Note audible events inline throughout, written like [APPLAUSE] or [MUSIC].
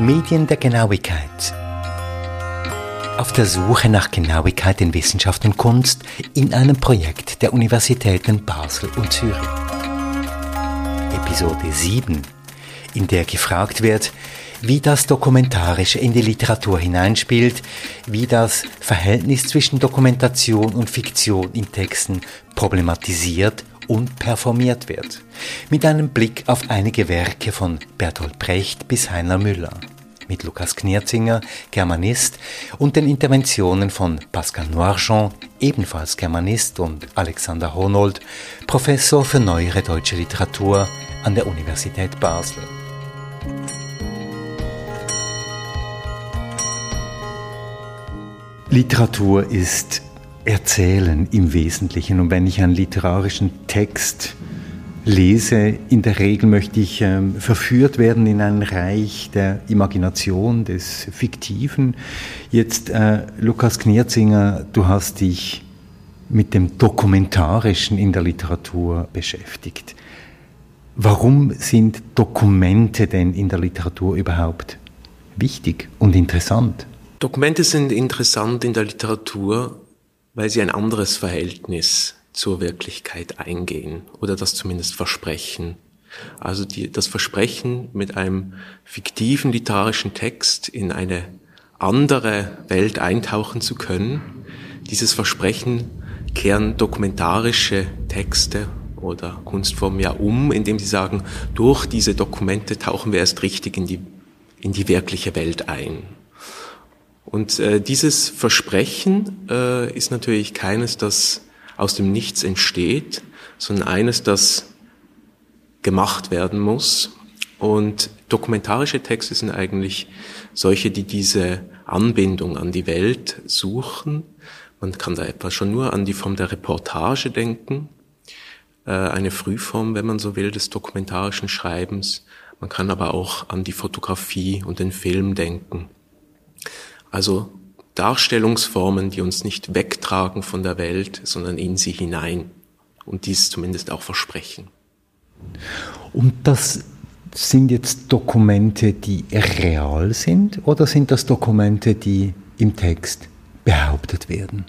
Medien der Genauigkeit. Auf der Suche nach Genauigkeit in Wissenschaft und Kunst in einem Projekt der Universitäten Basel und Zürich. Episode 7, in der gefragt wird, wie das Dokumentarische in die Literatur hineinspielt, wie das Verhältnis zwischen Dokumentation und Fiktion in Texten problematisiert und performiert wird. Mit einem Blick auf einige Werke von Bertolt Brecht bis Heiner Müller. Mit Lukas Knierzinger, Germanist, und den Interventionen von Pascal Noirjean, ebenfalls Germanist, und Alexander Honold, Professor für neuere deutsche Literatur an der Universität Basel. Literatur ist Erzählen im Wesentlichen. Und wenn ich einen literarischen Text lese, in der Regel möchte ich ähm, verführt werden in ein Reich der Imagination, des Fiktiven. Jetzt, äh, Lukas Knierzinger, du hast dich mit dem Dokumentarischen in der Literatur beschäftigt. Warum sind Dokumente denn in der Literatur überhaupt wichtig und interessant? Dokumente sind interessant in der Literatur, weil sie ein anderes Verhältnis zur Wirklichkeit eingehen oder das zumindest versprechen. Also die, das Versprechen, mit einem fiktiven literarischen Text in eine andere Welt eintauchen zu können, dieses Versprechen kehren dokumentarische Texte oder Kunstformen ja um, indem sie sagen, durch diese Dokumente tauchen wir erst richtig in die, in die wirkliche Welt ein. Und äh, dieses Versprechen äh, ist natürlich keines, das aus dem Nichts entsteht, sondern eines, das gemacht werden muss. Und dokumentarische Texte sind eigentlich solche, die diese Anbindung an die Welt suchen. Man kann da etwa schon nur an die Form der Reportage denken, äh, eine Frühform, wenn man so will, des dokumentarischen Schreibens. Man kann aber auch an die Fotografie und den Film denken. Also Darstellungsformen, die uns nicht wegtragen von der Welt, sondern in sie hinein und dies zumindest auch versprechen. Und das sind jetzt Dokumente, die real sind oder sind das Dokumente, die im Text behauptet werden?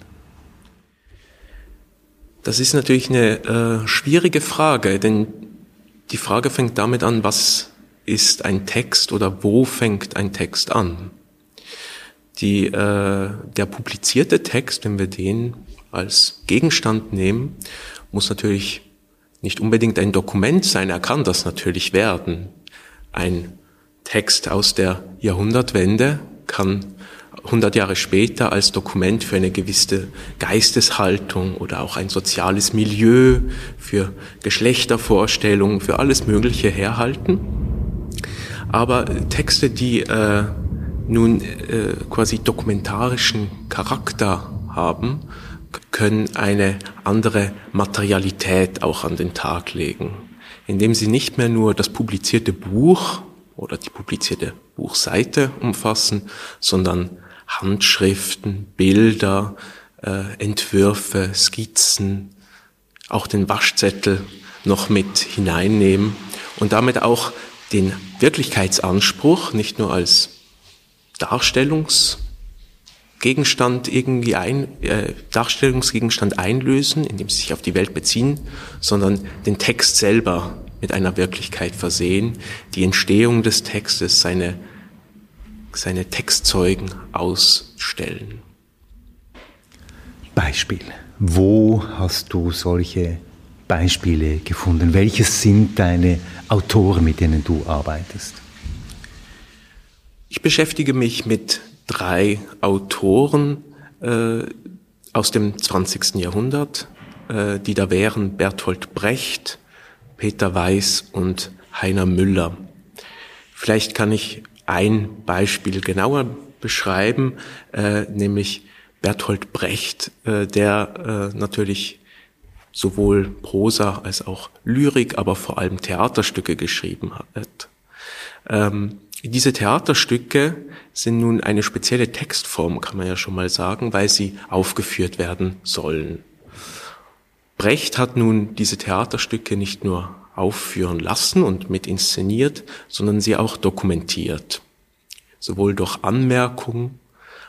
Das ist natürlich eine äh, schwierige Frage, denn die Frage fängt damit an, was ist ein Text oder wo fängt ein Text an? Die, äh, der publizierte Text, wenn wir den als Gegenstand nehmen, muss natürlich nicht unbedingt ein Dokument sein. Er kann das natürlich werden. Ein Text aus der Jahrhundertwende kann 100 Jahre später als Dokument für eine gewisse Geisteshaltung oder auch ein soziales Milieu, für Geschlechtervorstellungen, für alles Mögliche herhalten. Aber Texte, die äh, nun äh, quasi dokumentarischen Charakter haben, können eine andere Materialität auch an den Tag legen, indem sie nicht mehr nur das publizierte Buch oder die publizierte Buchseite umfassen, sondern Handschriften, Bilder, äh, Entwürfe, Skizzen, auch den Waschzettel noch mit hineinnehmen und damit auch den Wirklichkeitsanspruch nicht nur als Darstellungsgegenstand irgendwie ein, äh, Darstellungsgegenstand einlösen, indem sie sich auf die Welt beziehen, sondern den Text selber mit einer Wirklichkeit versehen, die Entstehung des Textes, seine, seine Textzeugen ausstellen. Beispiel. Wo hast du solche Beispiele gefunden? Welches sind deine Autoren, mit denen du arbeitest? Ich beschäftige mich mit drei Autoren äh, aus dem 20. Jahrhundert, äh, die da wären Bertolt Brecht, Peter Weiß und Heiner Müller. Vielleicht kann ich ein Beispiel genauer beschreiben, äh, nämlich Bertolt Brecht, äh, der äh, natürlich sowohl Prosa als auch Lyrik, aber vor allem Theaterstücke geschrieben hat. Ähm, diese Theaterstücke sind nun eine spezielle Textform, kann man ja schon mal sagen, weil sie aufgeführt werden sollen. Brecht hat nun diese Theaterstücke nicht nur aufführen lassen und mit inszeniert, sondern sie auch dokumentiert. sowohl durch Anmerkung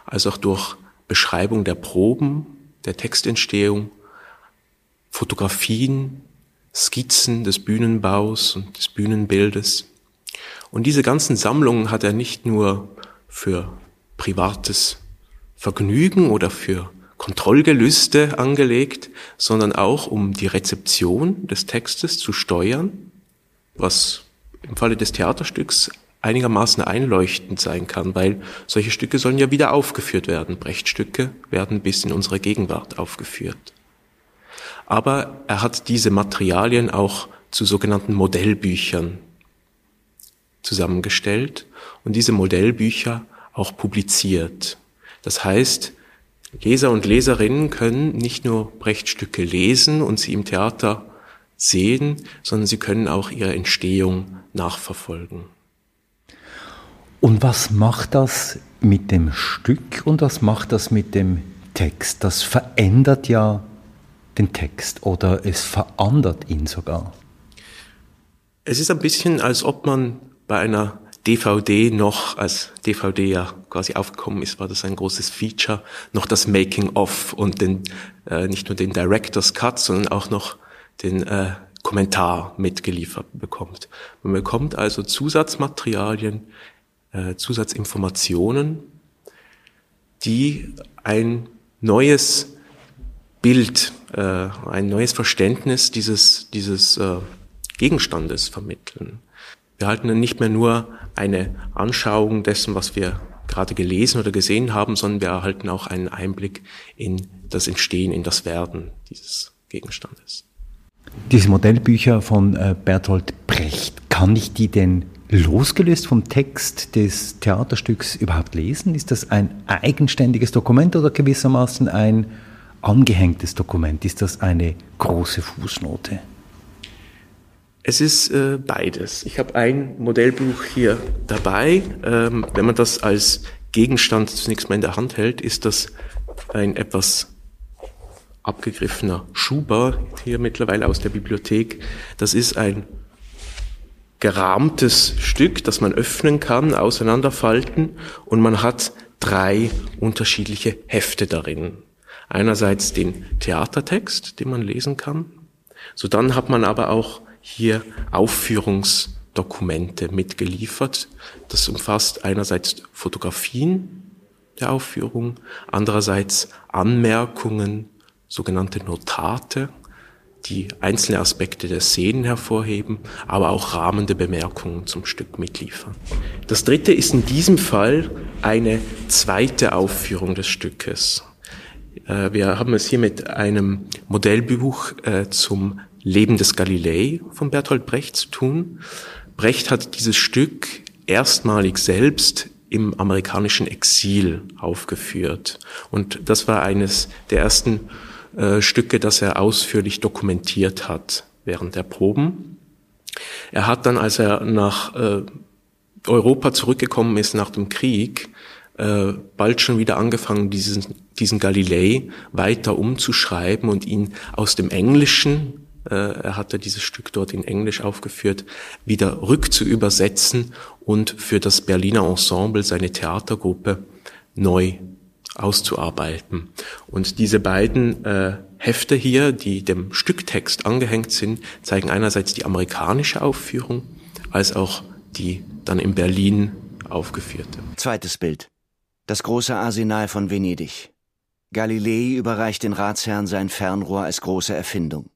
als auch durch Beschreibung der Proben, der Textentstehung, Fotografien, Skizzen des Bühnenbaus und des Bühnenbildes. Und diese ganzen Sammlungen hat er nicht nur für privates Vergnügen oder für Kontrollgelüste angelegt, sondern auch um die Rezeption des Textes zu steuern, was im Falle des Theaterstücks einigermaßen einleuchtend sein kann, weil solche Stücke sollen ja wieder aufgeführt werden. Brechtstücke werden bis in unsere Gegenwart aufgeführt. Aber er hat diese Materialien auch zu sogenannten Modellbüchern zusammengestellt und diese Modellbücher auch publiziert. Das heißt, Leser und Leserinnen können nicht nur Brechtstücke lesen und sie im Theater sehen, sondern sie können auch ihre Entstehung nachverfolgen. Und was macht das mit dem Stück und was macht das mit dem Text? Das verändert ja den Text oder es verandert ihn sogar. Es ist ein bisschen, als ob man bei einer DVD noch, als DVD ja quasi aufgekommen ist, war das ein großes Feature, noch das Making-of und den, äh, nicht nur den Director's Cut, sondern auch noch den äh, Kommentar mitgeliefert bekommt. Man bekommt also Zusatzmaterialien, äh, Zusatzinformationen, die ein neues Bild, äh, ein neues Verständnis dieses, dieses äh, Gegenstandes vermitteln. Wir halten nicht mehr nur eine Anschauung dessen, was wir gerade gelesen oder gesehen haben, sondern wir erhalten auch einen Einblick in das Entstehen, in das Werden dieses Gegenstandes. Diese Modellbücher von äh, Bertolt Brecht, kann ich die denn losgelöst vom Text des Theaterstücks überhaupt lesen? Ist das ein eigenständiges Dokument oder gewissermaßen ein angehängtes Dokument? Ist das eine große Fußnote? Es ist äh, beides. Ich habe ein Modellbuch hier dabei. Ähm, wenn man das als Gegenstand zunächst mal in der Hand hält, ist das ein etwas abgegriffener Schuber hier mittlerweile aus der Bibliothek. Das ist ein gerahmtes Stück, das man öffnen kann, auseinanderfalten und man hat drei unterschiedliche Hefte darin. Einerseits den Theatertext, den man lesen kann. So dann hat man aber auch hier Aufführungsdokumente mitgeliefert. Das umfasst einerseits Fotografien der Aufführung, andererseits Anmerkungen, sogenannte Notate, die einzelne Aspekte der Szenen hervorheben, aber auch rahmende Bemerkungen zum Stück mitliefern. Das dritte ist in diesem Fall eine zweite Aufführung des Stückes. Äh, wir haben es hier mit einem Modellbuch äh, zum Leben des Galilei von Bertolt Brecht zu tun. Brecht hat dieses Stück erstmalig selbst im amerikanischen Exil aufgeführt. Und das war eines der ersten äh, Stücke, das er ausführlich dokumentiert hat während der Proben. Er hat dann, als er nach äh, Europa zurückgekommen ist nach dem Krieg, äh, bald schon wieder angefangen, diesen, diesen Galilei weiter umzuschreiben und ihn aus dem Englischen er hatte dieses Stück dort in Englisch aufgeführt, wieder rückzuübersetzen und für das Berliner Ensemble, seine Theatergruppe, neu auszuarbeiten. Und diese beiden äh, Hefte hier, die dem Stücktext angehängt sind, zeigen einerseits die amerikanische Aufführung, als auch die dann in Berlin aufgeführte. Zweites Bild. Das große Arsenal von Venedig. Galilei überreicht den Ratsherrn sein Fernrohr als große Erfindung.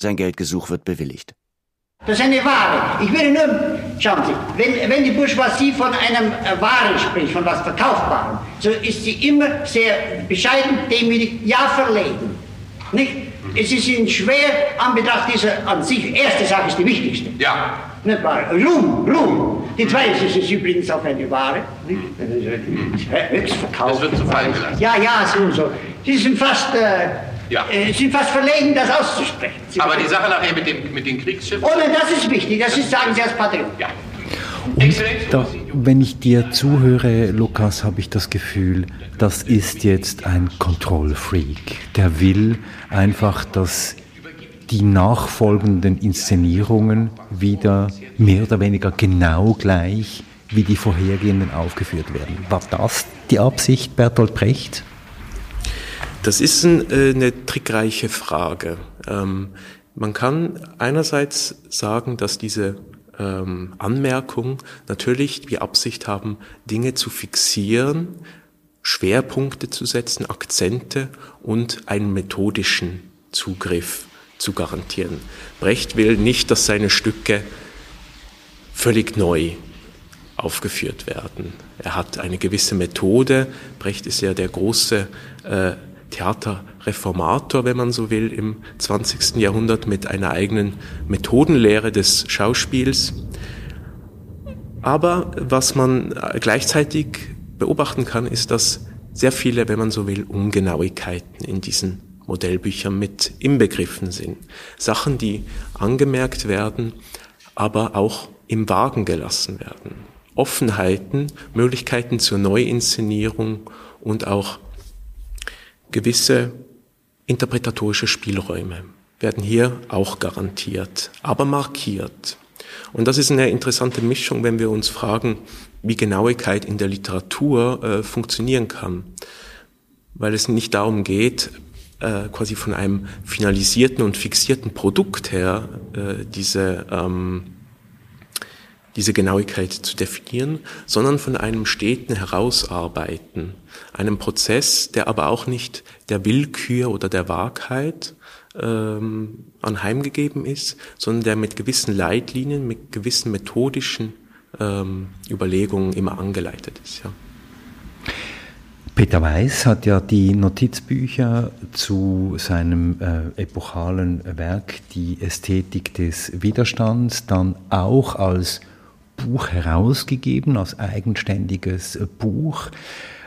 Sein Geldgesuch wird bewilligt. Das ist eine Ware. Ich will nur, schauen Sie, wenn, wenn die Bourgeoisie von einem äh, Ware spricht, von was Verkaufbarem, so ist sie immer sehr bescheiden, demütig, ja verlegen. Nicht? Es ist ihnen schwer, an Betracht dieser an sich, erste Sache ist die wichtigste. Ja. Nicht wahr? Ruhm, Ruhm. Die zweite ist es übrigens auch eine Ware. Nicht? Höchst verkauft. Das wird zu fallen gelassen. Ja, ja, so, so. Sie sind fast... Äh, Ja. äh, sind fast verlegen, das auszusprechen. Sie Aber die Sache nachher mit, dem, mit den Kriegsschiffen. Oh nein, das ist wichtig, das ist, sagen Sie als Patriot. Ja. Und da, wenn ich dir zuhöre, Lukas, habe ich das Gefühl, das ist jetzt ein Kontrollfreak. Der will einfach, dass die nachfolgenden Inszenierungen wieder mehr oder weniger genau gleich wie die vorhergehenden aufgeführt werden. War das die Absicht Bertolt Brecht? Das ist ein, äh, eine trickreiche Frage. Ähm, man kann einerseits sagen, dass diese ähm, Anmerkungen natürlich die Absicht haben, Dinge zu fixieren, Schwerpunkte zu setzen, Akzente und einen methodischen Zugriff zu garantieren. Brecht will nicht, dass seine Stücke völlig neu aufgeführt werden. Er hat eine gewisse Methode. Brecht ist ja der große äh, Theaterreformator, wenn man so will, im 20. Jahrhundert mit einer eigenen Methodenlehre des Schauspiels. Aber was man gleichzeitig beobachten kann, ist, dass sehr viele, wenn man so will, Ungenauigkeiten in diesen Modellbüchern mit inbegriffen sind. Sachen, die angemerkt werden, aber auch im Wagen gelassen werden. Offenheiten, Möglichkeiten zur Neuinszenierung und auch gewisse interpretatorische Spielräume werden hier auch garantiert, aber markiert. Und das ist eine interessante Mischung, wenn wir uns fragen, wie Genauigkeit in der Literatur äh, funktionieren kann. Weil es nicht darum geht, äh, quasi von einem finalisierten und fixierten Produkt her äh, diese, ähm, diese Genauigkeit zu definieren, sondern von einem steten Herausarbeiten, einem Prozess, der aber auch nicht der Willkür oder der Wahrheit ähm, anheimgegeben ist, sondern der mit gewissen Leitlinien, mit gewissen methodischen ähm, Überlegungen immer angeleitet ist. Ja. Peter Weiß hat ja die Notizbücher zu seinem äh, epochalen Werk Die Ästhetik des Widerstands dann auch als Buch herausgegeben, als eigenständiges äh, Buch.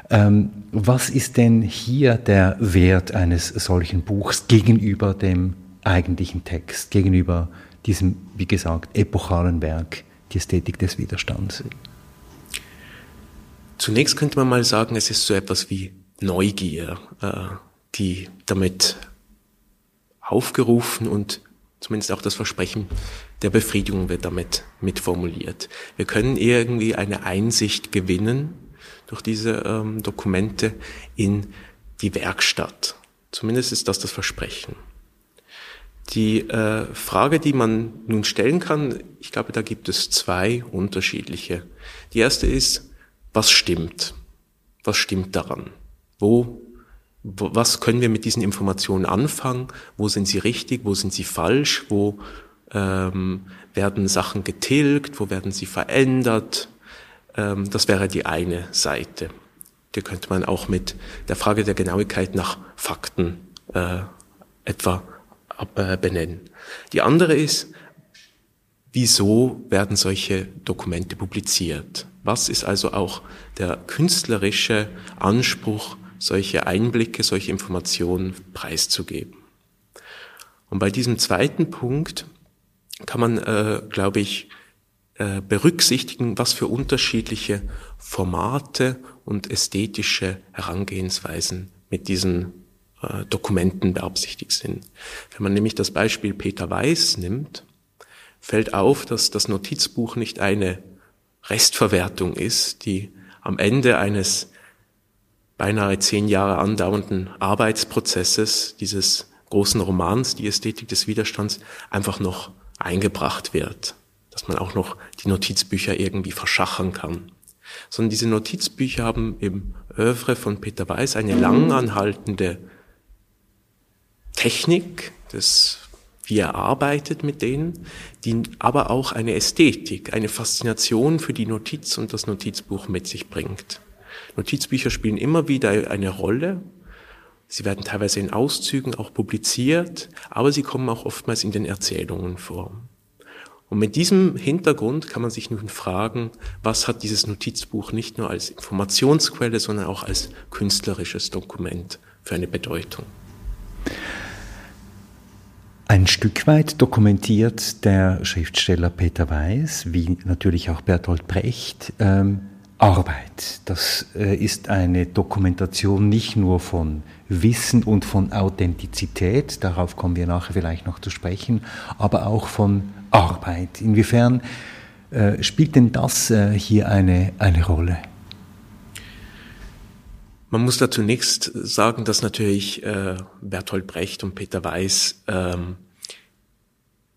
Ähm, was ist denn hier der Wert eines solchen Buchs gegenüber dem eigentlichen Text, gegenüber diesem, wie gesagt, epochalen Werk, die Ästhetik des Widerstands? Zunächst könnte man mal sagen, es ist so etwas wie Neugier, äh, die damit aufgerufen und zumindest auch das Versprechen der Befriedigung wird damit mitformuliert. Wir können irgendwie eine Einsicht gewinnen durch diese ähm, Dokumente in die Werkstatt. Zumindest ist das das Versprechen. Die äh, Frage, die man nun stellen kann, ich glaube, da gibt es zwei unterschiedliche. Die erste ist, was stimmt? Was stimmt daran? Wo, was können wir mit diesen Informationen anfangen? Wo sind sie richtig? Wo sind sie falsch? Wo ähm, werden Sachen getilgt? Wo werden sie verändert? Ähm, das wäre die eine Seite. Die könnte man auch mit der Frage der Genauigkeit nach Fakten äh, etwa äh, benennen. Die andere ist, wieso werden solche Dokumente publiziert? Was ist also auch der künstlerische Anspruch, solche Einblicke, solche Informationen preiszugeben? Und bei diesem zweiten Punkt kann man, äh, glaube ich, äh, berücksichtigen, was für unterschiedliche Formate und ästhetische Herangehensweisen mit diesen äh, Dokumenten beabsichtigt sind. Wenn man nämlich das Beispiel Peter Weiß nimmt, fällt auf, dass das Notizbuch nicht eine Restverwertung ist, die am Ende eines beinahe zehn Jahre andauernden Arbeitsprozesses dieses großen Romans, die Ästhetik des Widerstands, einfach noch eingebracht wird dass man auch noch die Notizbücher irgendwie verschachern kann. Sondern diese Notizbücher haben im Övre von Peter Weiß eine lang anhaltende Technik, das, wie er arbeitet mit denen, die aber auch eine Ästhetik, eine Faszination für die Notiz und das Notizbuch mit sich bringt. Notizbücher spielen immer wieder eine Rolle. Sie werden teilweise in Auszügen auch publiziert, aber sie kommen auch oftmals in den Erzählungen vor. Und mit diesem Hintergrund kann man sich nun fragen, was hat dieses Notizbuch nicht nur als Informationsquelle, sondern auch als künstlerisches Dokument für eine Bedeutung. Ein Stück weit dokumentiert der Schriftsteller Peter Weiß, wie natürlich auch Bertolt Brecht, ähm, Arbeit. Das äh, ist eine Dokumentation nicht nur von Wissen und von Authentizität, darauf kommen wir nachher vielleicht noch zu sprechen, aber auch von Arbeit. Inwiefern Äh, spielt denn das äh, hier eine, eine Rolle? Man muss da zunächst sagen, dass natürlich äh, Bertolt Brecht und Peter Weiß ähm,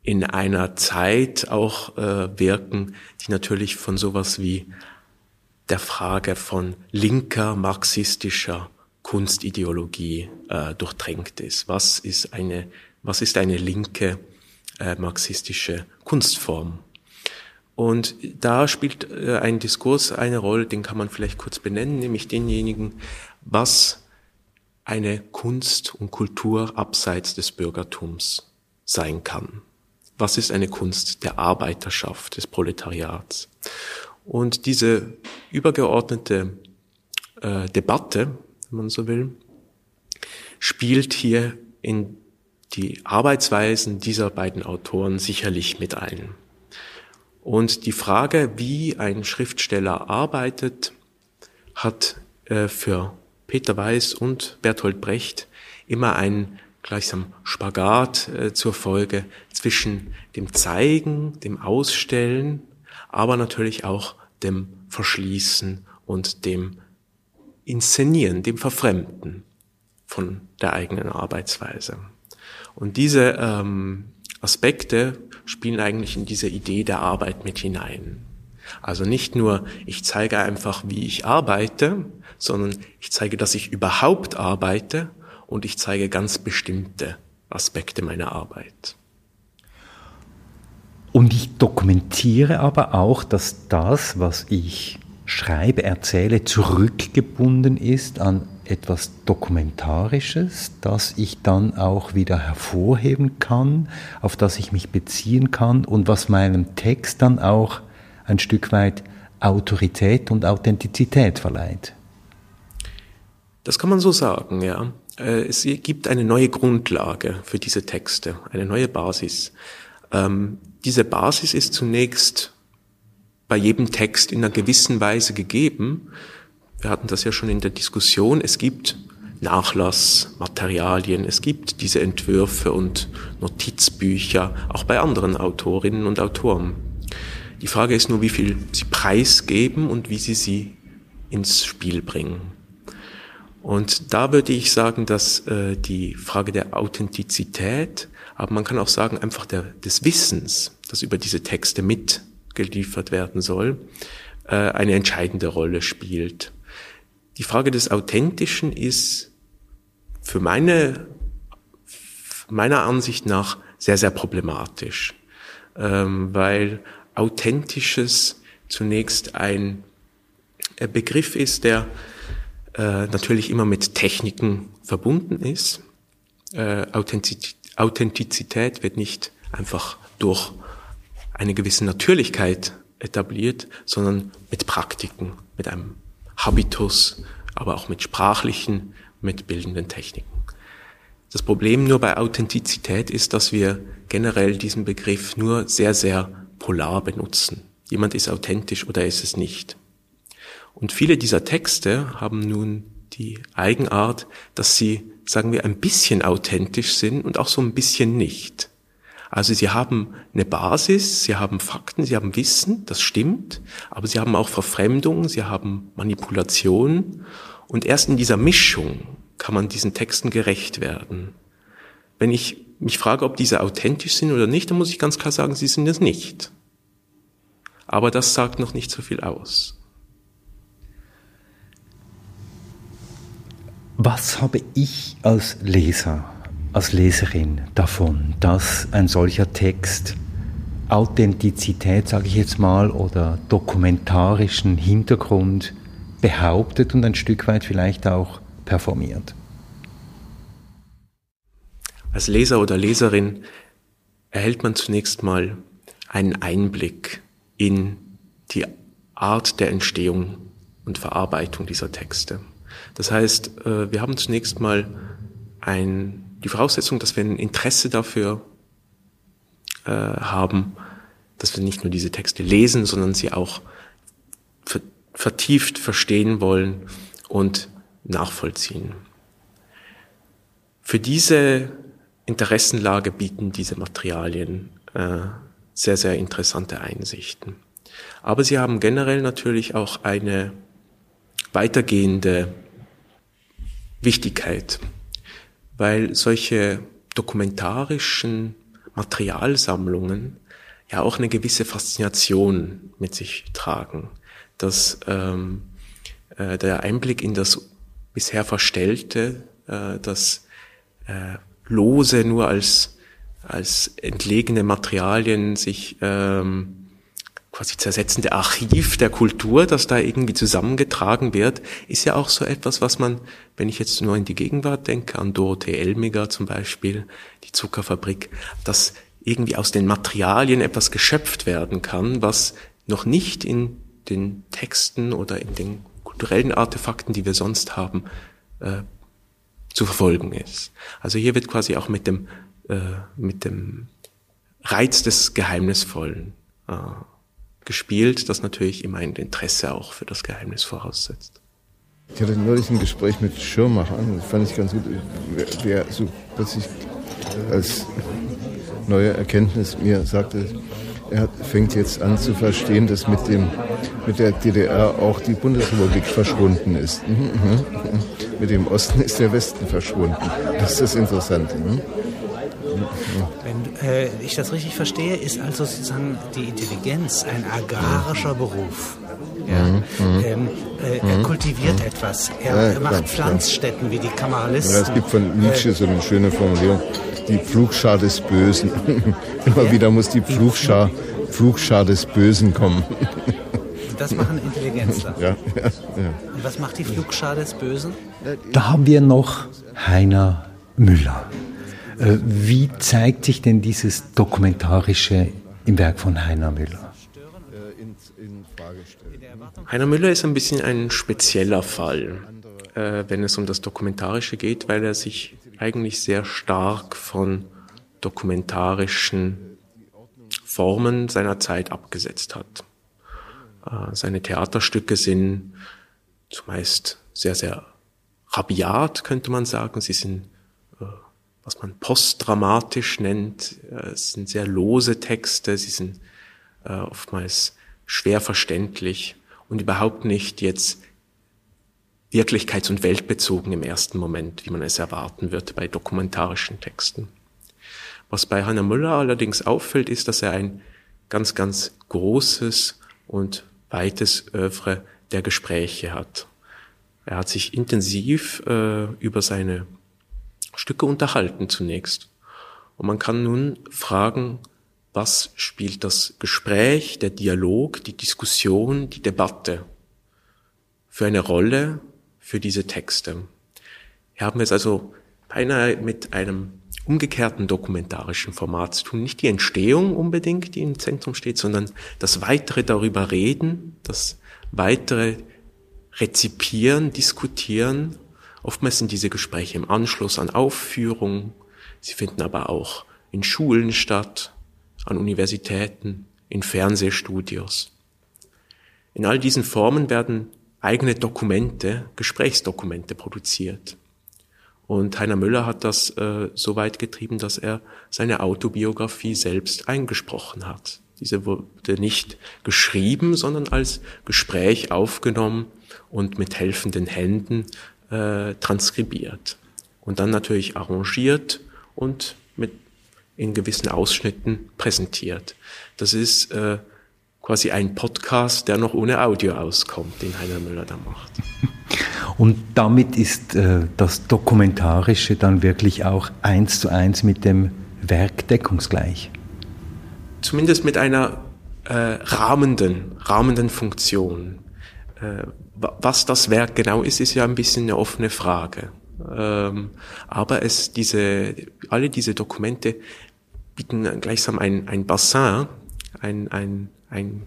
in einer Zeit auch äh, wirken, die natürlich von sowas wie der Frage von linker marxistischer Kunstideologie äh, durchdrängt ist. Was ist eine, was ist eine linke äh, marxistische Kunstform? Und da spielt äh, ein Diskurs eine Rolle, den kann man vielleicht kurz benennen, nämlich denjenigen, was eine Kunst und Kultur abseits des Bürgertums sein kann. Was ist eine Kunst der Arbeiterschaft, des Proletariats? Und diese übergeordnete äh, Debatte, wenn man so will, spielt hier in die Arbeitsweisen dieser beiden Autoren sicherlich mit ein. Und die Frage, wie ein Schriftsteller arbeitet, hat äh, für Peter Weiß und Bertolt Brecht immer einen gleichsam Spagat äh, zur Folge zwischen dem Zeigen, dem Ausstellen aber natürlich auch dem Verschließen und dem Inszenieren, dem Verfremden von der eigenen Arbeitsweise. Und diese ähm, Aspekte spielen eigentlich in diese Idee der Arbeit mit hinein. Also nicht nur, ich zeige einfach, wie ich arbeite, sondern ich zeige, dass ich überhaupt arbeite und ich zeige ganz bestimmte Aspekte meiner Arbeit. Und ich dokumentiere aber auch, dass das, was ich schreibe, erzähle, zurückgebunden ist an etwas Dokumentarisches, das ich dann auch wieder hervorheben kann, auf das ich mich beziehen kann und was meinem Text dann auch ein Stück weit Autorität und Authentizität verleiht. Das kann man so sagen, ja. Äh, es gibt eine neue Grundlage für diese Texte, eine neue Basis. Ähm, diese Basis ist zunächst bei jedem Text in einer gewissen Weise gegeben. Wir hatten das ja schon in der Diskussion. Es gibt Nachlassmaterialien, es gibt diese Entwürfe und Notizbücher, auch bei anderen Autorinnen und Autoren. Die Frage ist nur, wie viel sie preisgeben und wie sie sie ins Spiel bringen. Und da würde ich sagen, dass äh, die Frage der Authentizität aber man kann auch sagen, einfach der, des Wissens, das über diese Texte mitgeliefert werden soll, äh, eine entscheidende Rolle spielt. Die Frage des Authentischen ist für meine, meiner Ansicht nach sehr, sehr problematisch, ähm, weil Authentisches zunächst ein äh, Begriff ist, der äh, natürlich immer mit Techniken verbunden ist. Äh, Authentizität wird nicht einfach durch eine gewisse Natürlichkeit etabliert, sondern mit Praktiken, mit einem Habitus, aber auch mit sprachlichen, mit bildenden Techniken. Das Problem nur bei Authentizität ist, dass wir generell diesen Begriff nur sehr, sehr polar benutzen. Jemand ist authentisch oder ist es nicht. Und viele dieser Texte haben nun die Eigenart, dass sie sagen wir, ein bisschen authentisch sind und auch so ein bisschen nicht. Also sie haben eine Basis, sie haben Fakten, sie haben Wissen, das stimmt, aber sie haben auch Verfremdung, sie haben Manipulation und erst in dieser Mischung kann man diesen Texten gerecht werden. Wenn ich mich frage, ob diese authentisch sind oder nicht, dann muss ich ganz klar sagen, sie sind es nicht. Aber das sagt noch nicht so viel aus. Was habe ich als Leser, als Leserin davon, dass ein solcher Text Authentizität, sage ich jetzt mal, oder dokumentarischen Hintergrund behauptet und ein Stück weit vielleicht auch performiert? Als Leser oder Leserin erhält man zunächst mal einen Einblick in die Art der Entstehung und Verarbeitung dieser Texte. Das heißt, äh, wir haben zunächst mal ein, die Voraussetzung, dass wir ein Interesse dafür äh, haben, dass wir nicht nur diese Texte lesen, sondern sie auch vertieft verstehen wollen und nachvollziehen. Für diese Interessenlage bieten diese Materialien äh, sehr, sehr interessante Einsichten. Aber sie haben generell natürlich auch eine weitergehende Wichtigkeit, weil solche dokumentarischen Materialsammlungen ja auch eine gewisse Faszination mit sich tragen, dass ähm, äh, der Einblick in das bisher Verstellte, äh, das äh, Lose nur als, als entlegene Materialien sich ähm, quasi zersetzende Archiv der Kultur, das da irgendwie zusammengetragen wird, ist ja auch so etwas, was man, wenn ich jetzt nur in die Gegenwart denke, an Dorothee Elmiger zum Beispiel, die Zuckerfabrik, dass irgendwie aus den Materialien etwas geschöpft werden kann, was noch nicht in den Texten oder in den kulturellen Artefakten, die wir sonst haben, äh, zu verfolgen ist. Also hier wird quasi auch mit dem, äh, mit dem Reiz des Geheimnisvollen äh, gespielt, das natürlich immer ein Interesse auch für das Geheimnis voraussetzt. Ich hatte neulich ein Gespräch mit Schirmacher, das fand ich ganz gut, der so plötzlich als neue Erkenntnis mir sagte, er fängt jetzt an zu verstehen, dass mit, dem, mit der DDR auch die Bundesrepublik verschwunden ist. Mhm, mhm. Mit dem Osten ist der Westen verschwunden. Das ist das Interessante. Wenn äh, ich das richtig verstehe, ist also sozusagen die Intelligenz ein agrarischer Beruf. Ja. Mhm. Ähm, äh, er kultiviert mhm. etwas. Er, ja, macht klar, Pflanzstätten wie die Kameralisten. Ja, es gibt von Nietzsche so eine schöne Formulierung die Pflugschar des Bösen. [LAUGHS] Immer wieder muss die Pflugschar, Pflugschar des Bösen kommen. [LAUGHS] Das machen Intelligenzler. Ja, ja, ja. Und was macht die Flugschar des Bösen? Da haben wir noch Heiner Müller. Äh, wie zeigt sich denn dieses Dokumentarische im Werk von Heiner Müller? Heiner Müller ist ein bisschen ein spezieller Fall, äh, wenn es um das Dokumentarische geht, weil er sich eigentlich sehr stark von dokumentarischen Formen seiner Zeit abgesetzt hat. Äh, seine Theaterstücke sind zumeist sehr, sehr rabiat, könnte man sagen. Sie sind, was man postdramatisch nennt. Äh, es sind sehr lose Texte. Sie sind oftmals schwer verständlich und überhaupt nicht jetzt wirklichkeits- und weltbezogen im ersten Moment, wie man es erwarten wird bei dokumentarischen Texten. Was bei Hannah Müller allerdings auffällt, ist, dass er ein ganz, ganz großes und weites Övre der Gespräche hat. Er hat sich intensiv äh, über seine Stücke unterhalten zunächst. Und man kann nun fragen, was spielt das Gespräch, der Dialog, die Diskussion, die Debatte für eine Rolle für diese Texte. Hier haben wir es also beinahe mit einem umgekehrten dokumentarischen Format zu tun. Nicht die Entstehung unbedingt, die im Zentrum steht, sondern das weitere darüber reden, das weitere rezipieren, diskutieren. Oftmals sind diese Gespräche im Anschluss an Aufführungen. Sie finden aber auch in Schulen statt, an Universitäten, in Fernsehstudios. In all diesen Formen werden eigene Dokumente, Gesprächsdokumente produziert. Und Heiner Müller hat das äh, so weit getrieben, dass er seine Autobiografie selbst eingesprochen hat. Diese wurde nicht geschrieben, sondern als Gespräch aufgenommen und mit helfenden Händen äh, transkribiert. Und dann natürlich arrangiert und mit in gewissen Ausschnitten präsentiert. Das ist äh, quasi ein Podcast, der noch ohne Audio auskommt, den Heiner Müller da macht. [LAUGHS] Und damit ist äh, das Dokumentarische dann wirklich auch eins zu eins mit dem Werk deckungsgleich. Zumindest mit einer äh, rahmenden, rahmenden Funktion. Äh, was das Werk genau ist, ist ja ein bisschen eine offene Frage. Ähm, aber es diese, alle diese Dokumente bieten gleichsam ein, ein Bassin, ein, ein ein,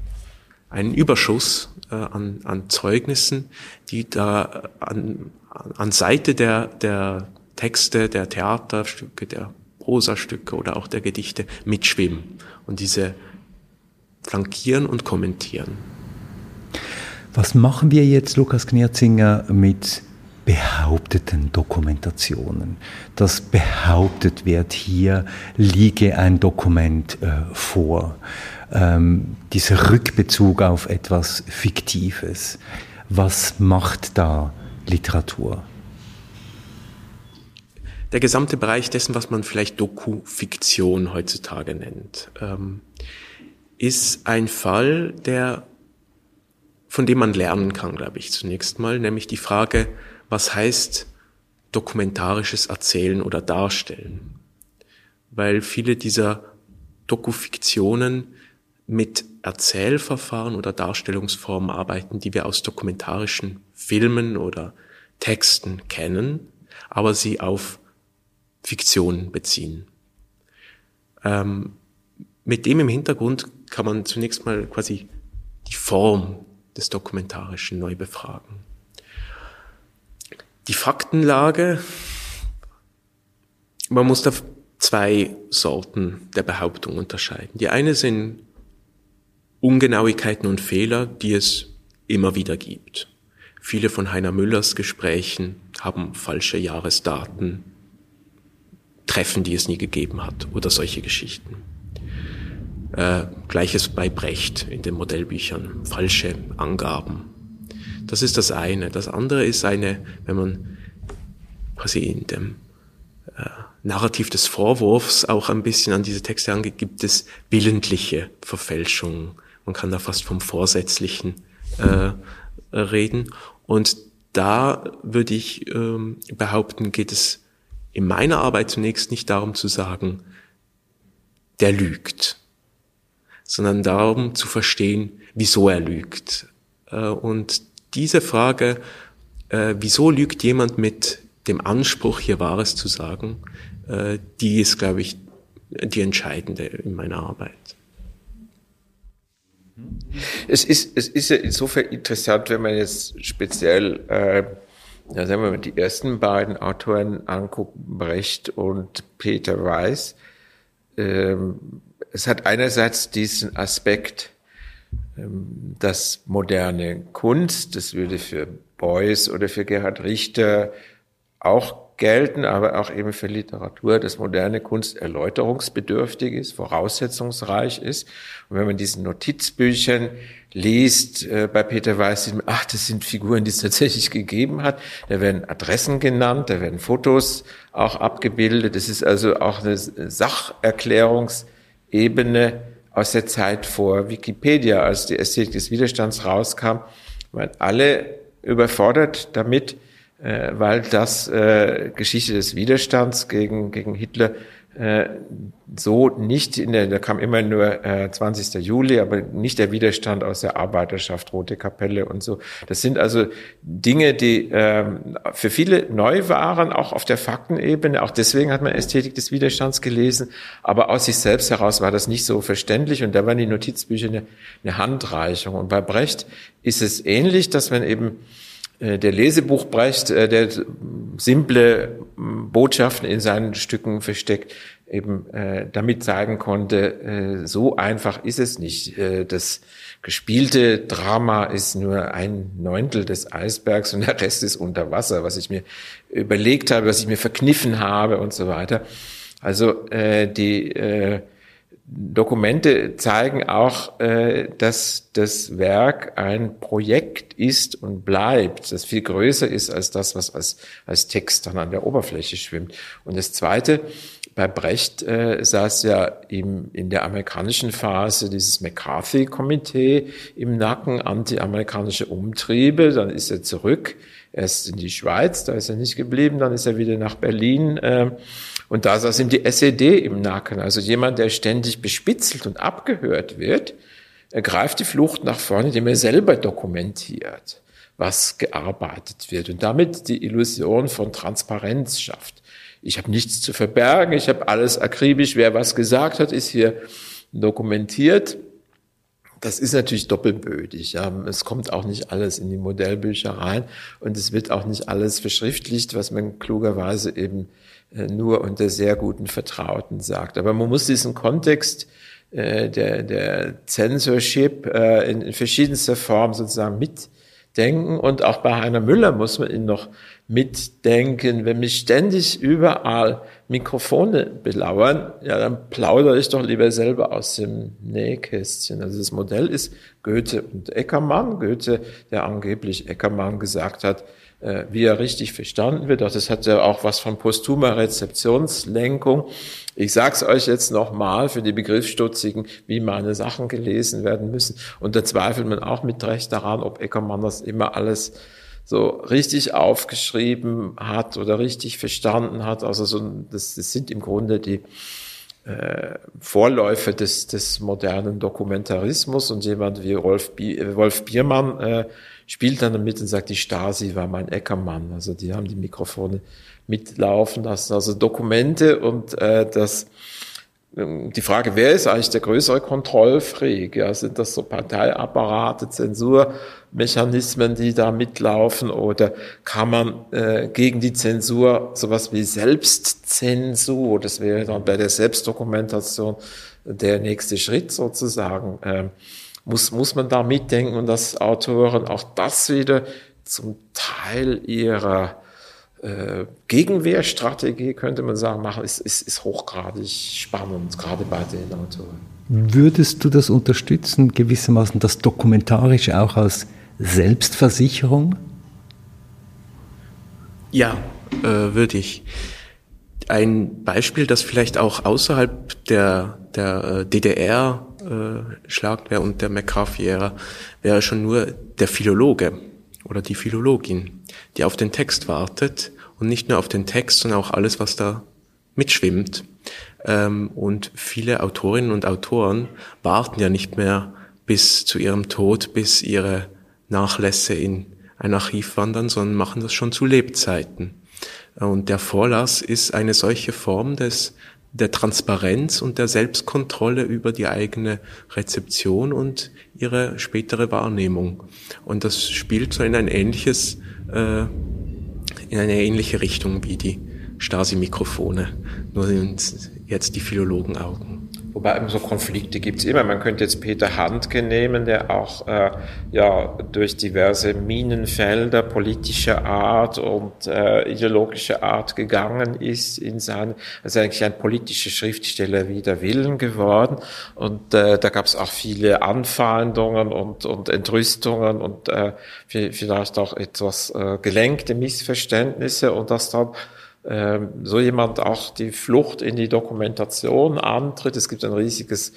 einen Überschuss äh, an, an Zeugnissen, die da an, an Seite der, der Texte, der Theaterstücke, der Prosastücke oder auch der Gedichte mitschwimmen und diese flankieren und kommentieren. Was machen wir jetzt, Lukas Knierzinger, mit behaupteten Dokumentationen, dass behauptet wird, hier liege ein Dokument äh, vor. ähm, dieser Rückbezug auf etwas Fiktives. Was macht da Literatur? Der gesamte Bereich dessen, was man vielleicht Doku-Fiktion heutzutage nennt, ähm, ist ein Fall, der, von dem man lernen kann, glaube ich, zunächst mal, nämlich die Frage, was heißt dokumentarisches Erzählen oder Darstellen? Weil viele dieser Dokufiktionen mit Erzählverfahren oder Darstellungsformen arbeiten, die wir aus dokumentarischen Filmen oder Texten kennen, aber sie auf Fiktion beziehen. Ähm, mit dem im Hintergrund kann man zunächst mal quasi die Form des Dokumentarischen neu befragen. Die Faktenlage, man muss da zwei Sorten der Behauptung unterscheiden. Die eine sind Ungenauigkeiten und Fehler, die es immer wieder gibt. Viele von Heiner Müllers Gesprächen haben falsche Jahresdaten, Treffen, die es nie gegeben hat oder solche Geschichten. Äh, Gleiches bei Brecht in den Modellbüchern, falsche Angaben. Das ist das eine. Das andere ist eine, wenn man quasi in dem äh, Narrativ des Vorwurfs auch ein bisschen an diese Texte angeht, gibt es willentliche Verfälschungen man kann da fast vom Vorsätzlichen äh, reden. Und da würde ich ähm, behaupten, geht es in meiner Arbeit zunächst nicht darum zu sagen, der lügt, sondern darum zu verstehen, wieso er lügt. Äh, und diese Frage, äh, wieso lügt jemand mit dem Anspruch, hier Wahres zu sagen, äh, die ist, glaube ich, die entscheidende in meiner Arbeit. Es ist, es ist ja insofern interessant, wenn man jetzt speziell, äh, ja, sagen wir mal, die ersten beiden Autoren anguckt, Brecht und Peter Weiß. Ähm, es hat einerseits diesen Aspekt, ähm, dass moderne Kunst, das würde für Beuys oder für Gerhard Richter auch gelten, aber auch eben für Literatur, dass moderne Kunst erläuterungsbedürftig ist, voraussetzungsreich ist. Und wenn man diesen Notizbüchern liest, äh, bei Peter Weiß, sieht man, ach, das sind Figuren, die es tatsächlich gegeben hat. Da werden Adressen genannt, da werden Fotos auch abgebildet. Das ist also auch eine Sacherklärungsebene aus der Zeit vor Wikipedia, als die Ästhetik des Widerstands rauskam, waren alle überfordert damit, äh, weil das äh, Geschichte des Widerstands gegen, gegen Hitler äh, so nicht in der, da kam immer nur äh, 20. Juli, aber nicht der Widerstand aus der Arbeiterschaft, Rote Kapelle und so. Das sind also Dinge, die ähm, für viele neu waren, auch auf der Faktenebene. Auch deswegen hat man Ästhetik des Widerstands gelesen, aber aus sich selbst heraus war das nicht so verständlich und da waren die Notizbücher eine, eine Handreichung. Und bei Brecht ist es ähnlich, dass man eben äh, der Lesebuchbrecht, äh, der simple Botschaften in seinen Stücken versteckt, eben äh, damit sagen konnte, so einfach ist es nicht. Das gespielte Drama ist nur ein Neuntel des Eisbergs und der Rest ist unter Wasser, was ich mir überlegt habe, was ich mir verkniffen habe und so weiter. Also die Dokumente zeigen auch, äh, dass das Werk ein Projekt ist und bleibt, das viel größer ist als das, was als, als Text dann an der Oberfläche schwimmt. Und das Zweite, bei Brecht äh, saß ja im, in der amerikanischen Phase dieses McCarthy-Komitee im Nacken, anti-amerikanische Umtriebe, dann ist er zurück, erst in die Schweiz, da ist er nicht geblieben, dann ist er wieder nach Berlin. Äh, und da saß ihm die SED im Nacken. Also jemand, der ständig bespitzelt und abgehört wird, ergreift die Flucht nach vorne, indem er selber dokumentiert, was gearbeitet wird und damit die Illusion von Transparenz schafft. Ich habe nichts zu verbergen, ich habe alles akribisch, wer was gesagt hat, ist hier dokumentiert. Das ist natürlich doppelbödig. Ja. Es kommt auch nicht alles in die Modellbücher rein und es wird auch nicht alles verschriftlicht, was man klugerweise eben nur unter sehr guten Vertrauten sagt. Aber man muss diesen Kontext äh, der, der Censorship äh, in, in verschiedenster Form sozusagen mitdenken. Und auch bei Heiner Müller muss man ihn noch mitdenken. Wenn mich ständig überall Mikrofone belauern, ja, dann plaudere ich doch lieber selber aus dem Nähkästchen. Also das Modell ist Goethe und Eckermann. Goethe, der angeblich Eckermann gesagt hat, äh, wie er richtig verstanden wird. Das hat ja auch was von posthumer Rezeptionslenkung. Ich sag's euch jetzt nochmal für die Begriffsstutzigen, wie meine Sachen gelesen werden müssen. Und da zweifelt man auch mit Recht daran, ob Eckermann das immer alles so richtig aufgeschrieben hat oder richtig verstanden hat. Also so, das, das sind im Grunde die äh, Vorläufe des, des modernen Dokumentarismus und jemand wie Rolf, Bi Wolf Biermann äh, spielt dann damit und sagt, die Stasi war mein Eckermann. Also die haben die Mikrofone mitlaufen lassen. Also Dokumente und äh, das ähm, die Frage, wer ist eigentlich der größere Kontrollfreak? Ja, sind das so Parteiapparate, Zensurmechanismen, die da mitlaufen? Oder kann man äh, gegen die Zensur sowas wie Selbstzensur, das wäre dann bei der Selbstdokumentation der nächste Schritt sozusagen, äh, muss, muss man da mitdenken und dass Autoren auch das wieder zum Teil ihrer äh, Gegenwehrstrategie, könnte man sagen, machen, ist, ist, ist hochgradig spannend, gerade bei den Autoren. Würdest du das unterstützen, gewissermaßen das Dokumentarische auch als Selbstversicherung? Ja, äh, würde ich. Ein Beispiel, das vielleicht auch außerhalb der, der äh, DDR äh, und der McCarthy-Ära, wäre schon nur der Philologe oder die Philologin, die auf den Text wartet und nicht nur auf den Text, sondern auch alles, was da mitschwimmt. Ähm, und viele Autorinnen und Autoren warten ja nicht mehr bis zu ihrem Tod, bis ihre Nachlässe in ein Archiv wandern, sondern machen das schon zu Lebzeiten. Und der Vorlass ist eine solche Form des, der Transparenz und der Selbstkontrolle über die eigene Rezeption und ihre spätere Wahrnehmung. Und das spielt so in ein ähnliches, äh, in eine ähnliche Richtung wie die Stasi-Mikrofone, nur jetzt die Philologenaugen. Wobei so Konflikte gibt es immer. Man könnte jetzt Peter Handke nehmen, der auch äh, ja durch diverse Minenfelder politischer Art und äh, ideologischer Art gegangen ist in sein, also eigentlich ein politischer Schriftsteller wider Willen geworden. Und äh, da gab es auch viele Anfeindungen und, und Entrüstungen und äh, vielleicht auch etwas äh, gelenkte Missverständnisse und das dann so jemand auch die Flucht in die Dokumentation antritt. Es gibt ein riesiges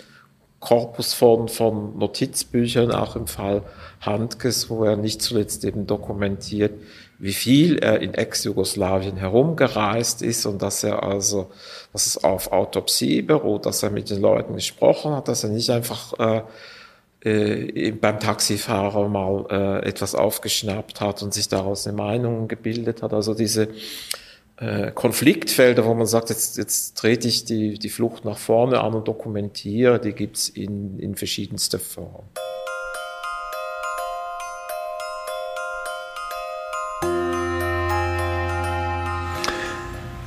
Korpus von, von Notizbüchern, auch im Fall Handkes, wo er nicht zuletzt eben dokumentiert, wie viel er in Ex-Jugoslawien herumgereist ist und dass er also, dass es auf Autopsie beruht, dass er mit den Leuten gesprochen hat, dass er nicht einfach äh, äh, beim Taxifahrer mal äh, etwas aufgeschnappt hat und sich daraus eine Meinung gebildet hat. Also diese äh, Konfliktfelder, wo man sagt, jetzt, jetzt trete ich die, die Flucht nach vorne an und dokumentiere, die gibt's in, in verschiedenster Form.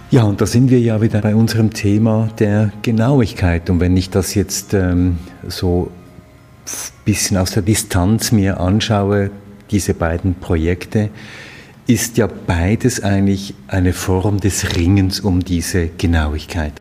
Ja, und da sind wir ja wieder bei unserem Thema der Genauigkeit. Und wenn ich das jetzt ähm, so ein bisschen aus der Distanz mir anschaue, diese beiden Projekte, ist ja beides eigentlich eine Form des Ringens um diese Genauigkeit.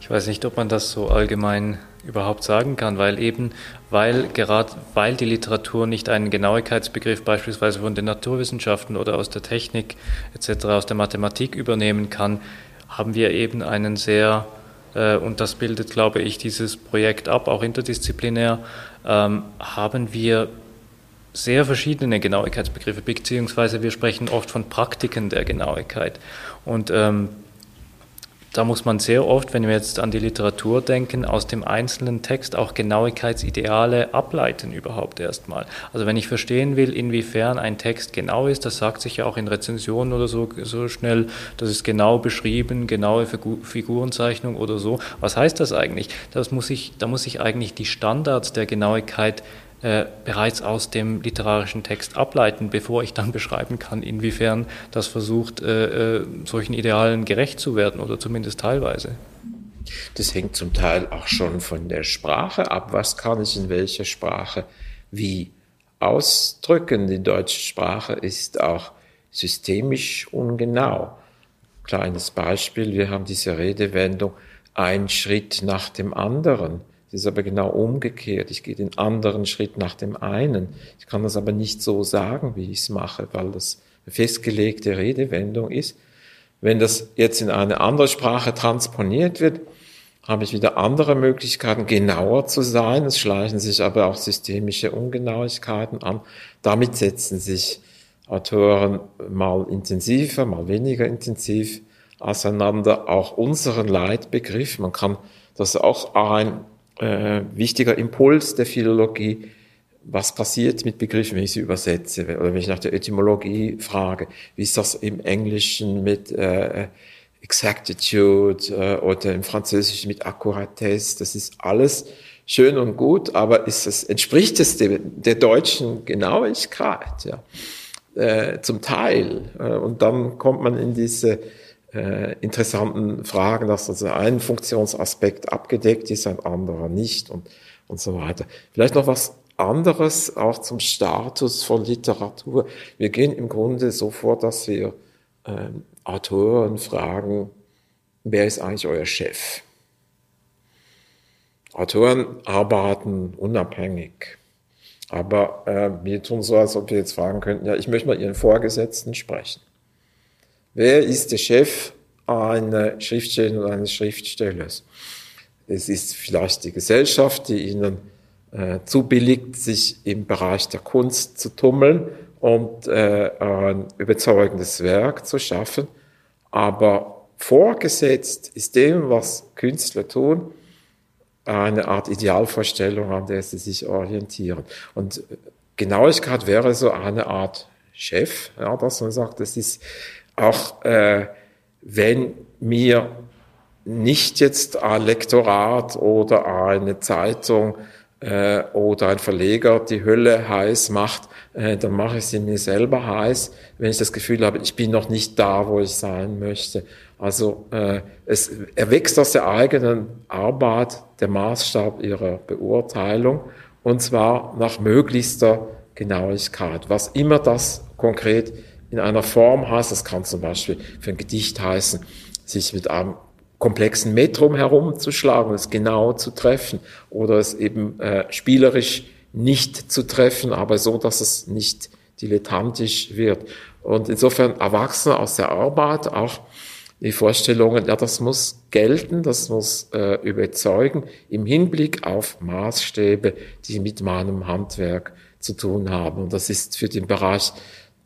Ich weiß nicht, ob man das so allgemein überhaupt sagen kann, weil eben, weil gerade, weil die Literatur nicht einen Genauigkeitsbegriff beispielsweise von den Naturwissenschaften oder aus der Technik etc., aus der Mathematik übernehmen kann, haben wir eben einen sehr, äh, und das bildet, glaube ich, dieses Projekt ab, auch interdisziplinär, ähm, haben wir sehr verschiedene Genauigkeitsbegriffe, beziehungsweise wir sprechen oft von Praktiken der Genauigkeit. Und ähm, da muss man sehr oft, wenn wir jetzt an die Literatur denken, aus dem einzelnen Text auch Genauigkeitsideale ableiten überhaupt erstmal. Also wenn ich verstehen will, inwiefern ein Text genau ist, das sagt sich ja auch in Rezensionen oder so, so schnell, das ist genau beschrieben, genaue Figurenzeichnung oder so. Was heißt das eigentlich? Das muss ich, da muss ich eigentlich die Standards der Genauigkeit äh, bereits aus dem literarischen Text ableiten, bevor ich dann [LAUGHS] beschreiben kann, inwiefern das versucht, äh, äh, solchen Idealen gerecht zu werden oder zumindest teilweise. Das hängt zum Teil auch schon von der Sprache ab. Was kann ich in welcher Sprache wie ausdrücken? Die deutsche Sprache ist auch systemisch ungenau. Kleines Beispiel, wir haben diese Redewendung, ein Schritt nach dem anderen. Das ist aber genau umgekehrt. Ich gehe den anderen Schritt nach dem einen. Ich kann das aber nicht so sagen, wie ich es mache, weil das eine festgelegte Redewendung ist. Wenn das jetzt in eine andere Sprache transponiert wird, habe ich wieder andere Möglichkeiten, genauer zu sein. Es schleichen sich aber auch systemische Ungenauigkeiten an. Damit setzen sich Autoren mal intensiver, mal weniger intensiv auseinander. Auch unseren Leitbegriff, man kann, das auch ein äh, wichtiger Impuls der Philologie, was passiert mit Begriffen, wenn ich sie übersetze oder wenn ich nach der Etymologie frage. Wie ist das im Englischen mit äh, Exactitude äh, oder im Französischen mit Accuratesse? Das ist alles schön und gut, aber ist es, entspricht es der, der deutschen Genauigkeit? Ja? Äh, zum Teil. Äh, und dann kommt man in diese äh, interessanten Fragen, dass also ein Funktionsaspekt abgedeckt ist, ein anderer nicht und, und so weiter. Vielleicht noch was anderes auch zum Status von Literatur. Wir gehen im Grunde so vor, dass wir äh, Autoren fragen, wer ist eigentlich euer Chef? Autoren arbeiten unabhängig. Aber äh, wir tun so, als ob wir jetzt fragen könnten, ja, ich möchte mal Ihren Vorgesetzten sprechen. Wer ist der Chef einer Schriftstellerin oder eines Schriftstellers? Es ist vielleicht die Gesellschaft, die Ihnen äh, zubilligt, sich im Bereich der Kunst zu tummeln und äh, ein überzeugendes Werk zu schaffen. Aber vorgesetzt ist dem, was Künstler tun, eine Art Idealvorstellung, an der sie sich orientieren. Und Genauigkeit wäre so eine Art Chef, ja, dass man sagt, das ist auch, äh, wenn mir nicht jetzt ein Lektorat oder eine Zeitung äh, oder ein Verleger die Hölle heiß macht, äh, dann mache ich sie mir selber heiß, wenn ich das Gefühl habe, ich bin noch nicht da, wo ich sein möchte. Also äh, es erwächst aus der eigenen Arbeit der Maßstab ihrer Beurteilung und zwar nach möglichster Genauigkeit. Was immer das konkret in einer Form heißt, das kann zum Beispiel für ein Gedicht heißen, sich mit einem komplexen Metrum herumzuschlagen, es genau zu treffen oder es eben äh, spielerisch nicht zu treffen, aber so, dass es nicht dilettantisch wird. Und insofern Erwachsene aus der Arbeit auch die Vorstellungen, ja, das muss gelten, das muss äh, überzeugen im Hinblick auf Maßstäbe, die mit meinem Handwerk zu tun haben. Und das ist für den Bereich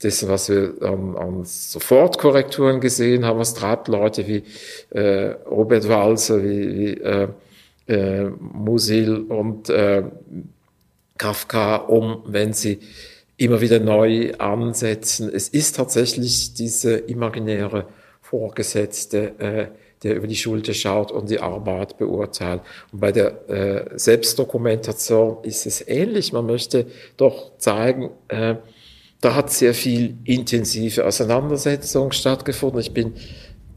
des, was wir an, an Sofortkorrekturen gesehen haben, was treibt Leute wie äh, Robert Walser, wie, wie äh, äh, Musil und äh, Kafka um, wenn sie immer wieder neu ansetzen. Es ist tatsächlich diese imaginäre Vorgesetzte, äh, der über die Schulter schaut und die Arbeit beurteilt. Und bei der äh, Selbstdokumentation ist es ähnlich. Man möchte doch zeigen, äh, da hat sehr viel intensive Auseinandersetzung stattgefunden. Ich bin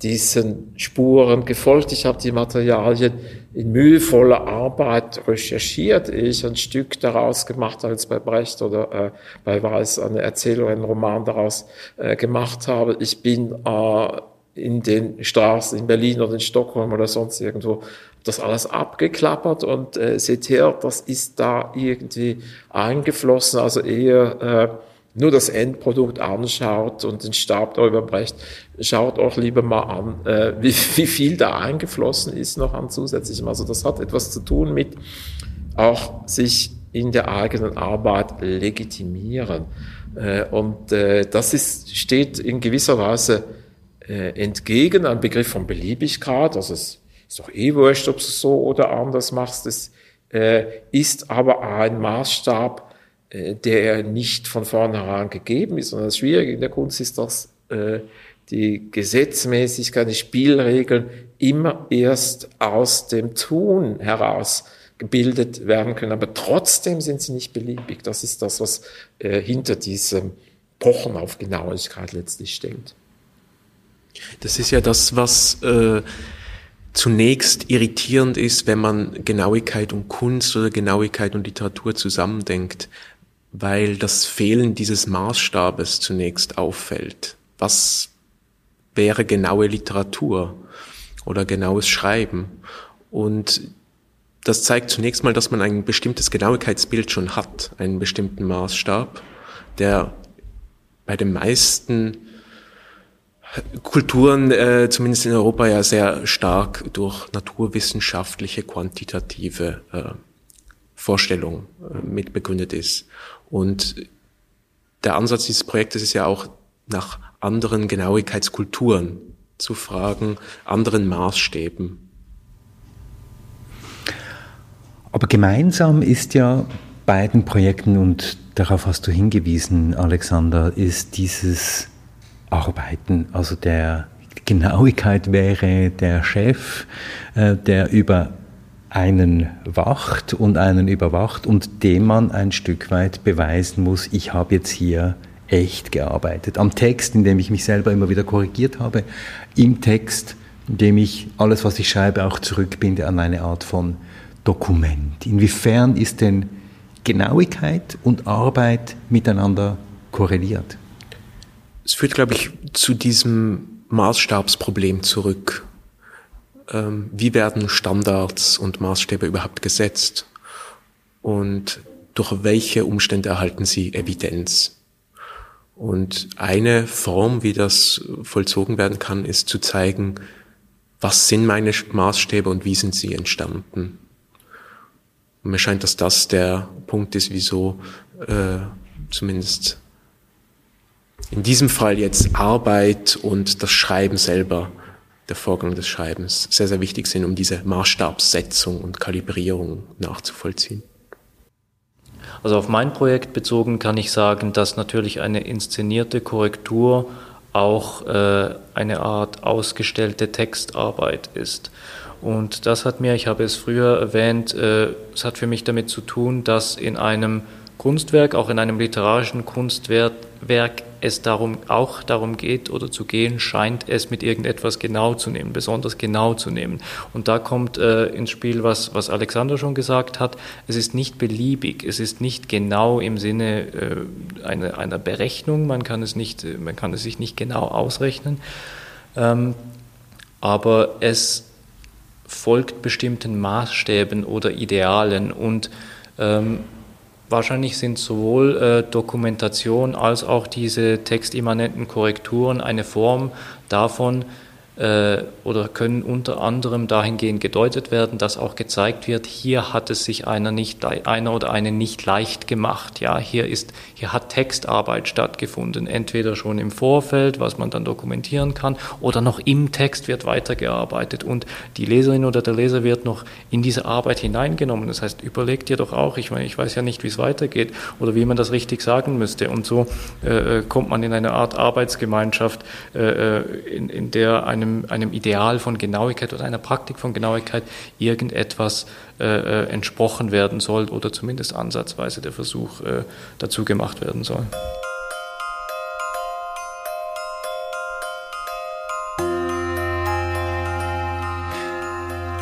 diesen Spuren gefolgt. Ich habe die Materialien in mühevoller Arbeit recherchiert. Ich ein Stück daraus gemacht, als bei Brecht oder äh, bei Weiß eine Erzählung, einen Roman daraus äh, gemacht habe. Ich bin äh, in den Straßen in Berlin oder in Stockholm oder sonst irgendwo das alles abgeklappert und äh, seht her, das ist da irgendwie eingeflossen, also eher äh, nur das Endprodukt anschaut und den Stab darüber brecht, schaut auch lieber mal an, äh, wie, [LAUGHS] wie viel da eingeflossen ist noch an zusätzlichem. Also das hat etwas zu tun mit auch sich in der eigenen Arbeit legitimieren. Äh, und äh, das ist, steht in gewisser Weise äh, entgegen einem Begriff von Beliebigkeit. Also es ist doch eh wurscht, ob du es so oder anders machst. Es äh, ist aber ein Maßstab, der nicht von vornherein gegeben ist. Und das Schwierige in der Kunst ist, dass äh, die Gesetzmäßigkeit, die Spielregeln immer erst aus dem Tun heraus gebildet werden können. Aber trotzdem sind sie nicht beliebig. Das ist das, was äh, hinter diesem Pochen auf Genauigkeit letztlich steht. Das ist ja das, was äh, zunächst irritierend ist, wenn man Genauigkeit und Kunst oder Genauigkeit und Literatur zusammendenkt, weil das Fehlen dieses Maßstabes zunächst auffällt. was wäre genaue Literatur oder genaues Schreiben. Und das zeigt zunächst mal, dass man ein bestimmtes Genauigkeitsbild schon hat, einen bestimmten Maßstab, der bei den meisten Kulturen, äh, zumindest in Europa, ja sehr stark durch naturwissenschaftliche, quantitative äh, Vorstellung äh, mit ist. Und der Ansatz dieses Projektes ist ja auch nach anderen Genauigkeitskulturen zu fragen, anderen Maßstäben. Aber gemeinsam ist ja beiden Projekten, und darauf hast du hingewiesen, Alexander, ist dieses Arbeiten. Also der Genauigkeit wäre der Chef, äh, der über einen wacht und einen überwacht und dem man ein Stück weit beweisen muss, ich habe jetzt hier echt gearbeitet. Am Text, in dem ich mich selber immer wieder korrigiert habe, im Text, in dem ich alles, was ich schreibe, auch zurückbinde an eine Art von Dokument. Inwiefern ist denn Genauigkeit und Arbeit miteinander korreliert? Es führt, glaube ich, zu diesem Maßstabsproblem zurück ähm, wie werden Standards und Maßstäbe überhaupt gesetzt und durch welche Umstände erhalten sie Evidenz. Und eine Form, wie das vollzogen werden kann, ist zu zeigen, was sind meine Maßstäbe und wie sind sie entstanden. Und mir scheint, dass das der Punkt ist, wieso äh, zumindest in diesem Fall jetzt Arbeit und das Schreiben selber der Vorgang des Schreibens sehr, sehr wichtig sind, um diese Maßstabssetzung und Kalibrierung nachzuvollziehen. Also auf mein Projekt bezogen kann ich sagen, dass natürlich eine inszenierte Korrektur auch äh, eine Art ausgestellte Textarbeit ist. Und das hat mir, ich habe es früher erwähnt, äh, es hat für mich damit zu tun, dass in einem Kunstwerk, auch in einem literarischen Kunstwerk, es darum, auch darum geht oder zu gehen scheint, es mit irgendetwas genau zu nehmen, besonders genau zu nehmen. Und da kommt äh, ins Spiel, was, was Alexander schon gesagt hat, es ist nicht beliebig, es ist nicht genau im Sinne äh, einer, einer Berechnung, man kann, es nicht, man kann es sich nicht genau ausrechnen, ähm, aber es folgt bestimmten Maßstäben oder Idealen und ähm, Wahrscheinlich sind sowohl äh, Dokumentation als auch diese textimmanenten Korrekturen eine Form davon, oder können unter anderem dahingehend gedeutet werden, dass auch gezeigt wird, hier hat es sich einer nicht einer oder eine nicht leicht gemacht. Ja, hier ist hier hat Textarbeit stattgefunden, entweder schon im Vorfeld, was man dann dokumentieren kann, oder noch im Text wird weitergearbeitet und die Leserin oder der Leser wird noch in diese Arbeit hineingenommen. Das heißt, überlegt ihr doch auch, ich meine, ich weiß ja nicht, wie es weitergeht oder wie man das richtig sagen müsste und so äh, äh kommt man in eine Art Arbeitsgemeinschaft, äh, äh in, in der einem einem, einem Ideal von Genauigkeit oder einer Praktik von Genauigkeit irgendetwas äh, äh, entsprochen werden soll oder zumindest ansatzweise der Versuch äh, dazu gemacht werden soll.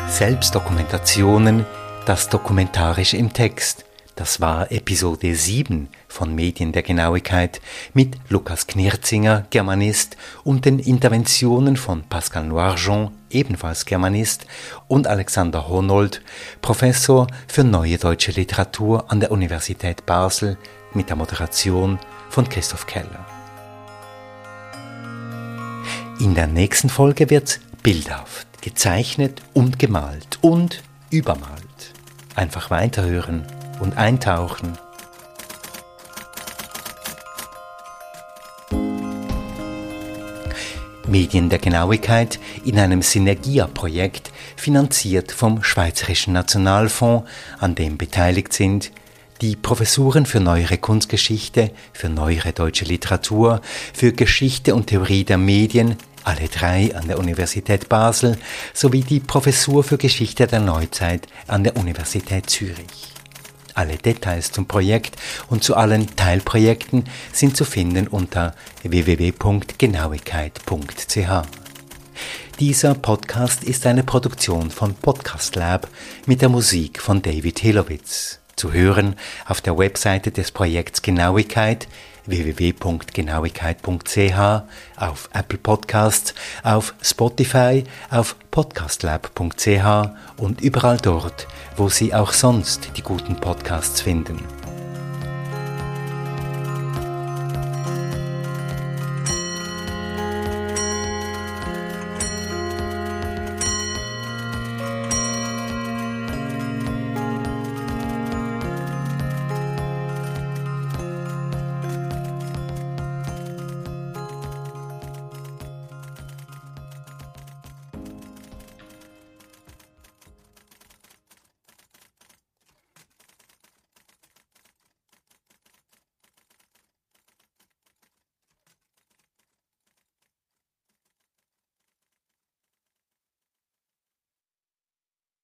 Selbstdokumentationen, das Dokumentarische im Text. Das war Episode 7 von Medien der Genauigkeit mit Lukas Knirzinger, Germanist, und den Interventionen von Pascal Noirjean, ebenfalls Germanist, und Alexander Honold, Professor für Neue Deutsche Literatur an der Universität Basel, mit der Moderation von Christoph Keller. In der nächsten Folge wird's bildhaft, gezeichnet und gemalt und übermalt. Einfach weiterhören und eintauchen. Medien der Genauigkeit in einem Synergia-Projekt, finanziert vom Schweizerischen Nationalfonds, an dem beteiligt sind die Professuren für neuere Kunstgeschichte, für neuere deutsche Literatur, für Geschichte und Theorie der Medien, alle drei an der Universität Basel, sowie die Professur für Geschichte der Neuzeit an der Universität Zürich. Alle Details zum Projekt und zu allen Teilprojekten sind zu finden unter www.genauigkeit.ch. Dieser Podcast ist eine Produktion von Podcast Lab mit der Musik von David Hilowitz. Zu hören auf der Webseite des Projekts Genauigkeit www.genauigkeit.ch, auf Apple Podcasts, auf Spotify, auf podcastlab.ch und überall dort, wo Sie auch sonst die guten Podcasts finden.